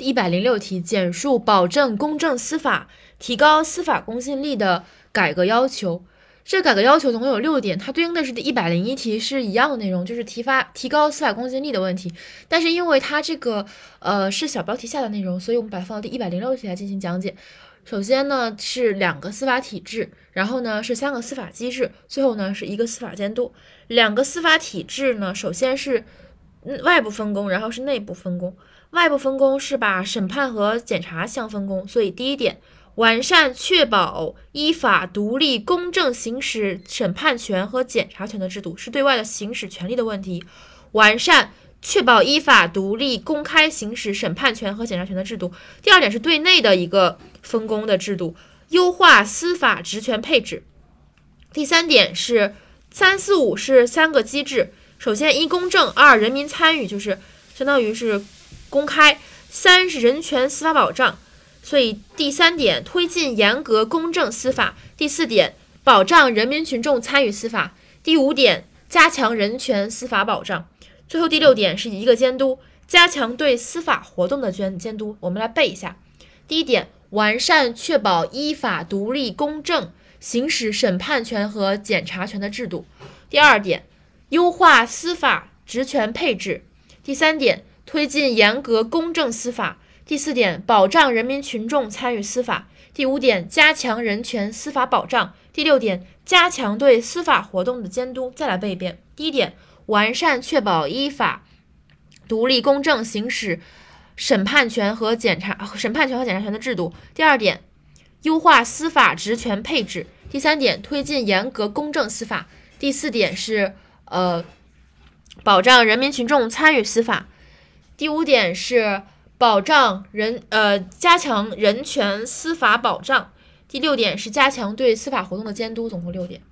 第一百零六题，简述保证公正司法、提高司法公信力的改革要求。这改革要求总共有六点，它对应的是第一百零一题是一样的内容，就是提发提高司法公信力的问题。但是因为它这个呃是小标题下的内容，所以我们把它放到第一百零六题来进行讲解。首先呢是两个司法体制，然后呢是三个司法机制，最后呢是一个司法监督。两个司法体制呢，首先是外部分工，然后是内部分工。外部分工是把审判和检察相分工，所以第一点。完善确保依法独立公正行使审判权和检察权的制度，是对外的行使权利的问题。完善确保依法独立公开行使审判权和检察权的制度。第二点是对内的一个分工的制度，优化司法职权配置。第三点是三四五是三个机制，首先一公正，二人民参与，就是相当于是公开；三是人权司法保障。所以第三点，推进严格公正司法；第四点，保障人民群众参与司法；第五点，加强人权司法保障；最后第六点是一个监督，加强对司法活动的监监督。我们来背一下：第一点，完善确保依法独立公正行使审判权和检察权的制度；第二点，优化司法职权配置；第三点，推进严格公正司法。第四点，保障人民群众参与司法；第五点，加强人权司法保障；第六点，加强对司法活动的监督。再来背一遍：第一点，完善确保依法独立公正行使审判权和检察审判权和检察权的制度；第二点，优化司法职权配置；第三点，推进严格公正司法；第四点是呃，保障人民群众参与司法；第五点是。保障人呃，加强人权司法保障。第六点是加强对司法活动的监督，总共六点。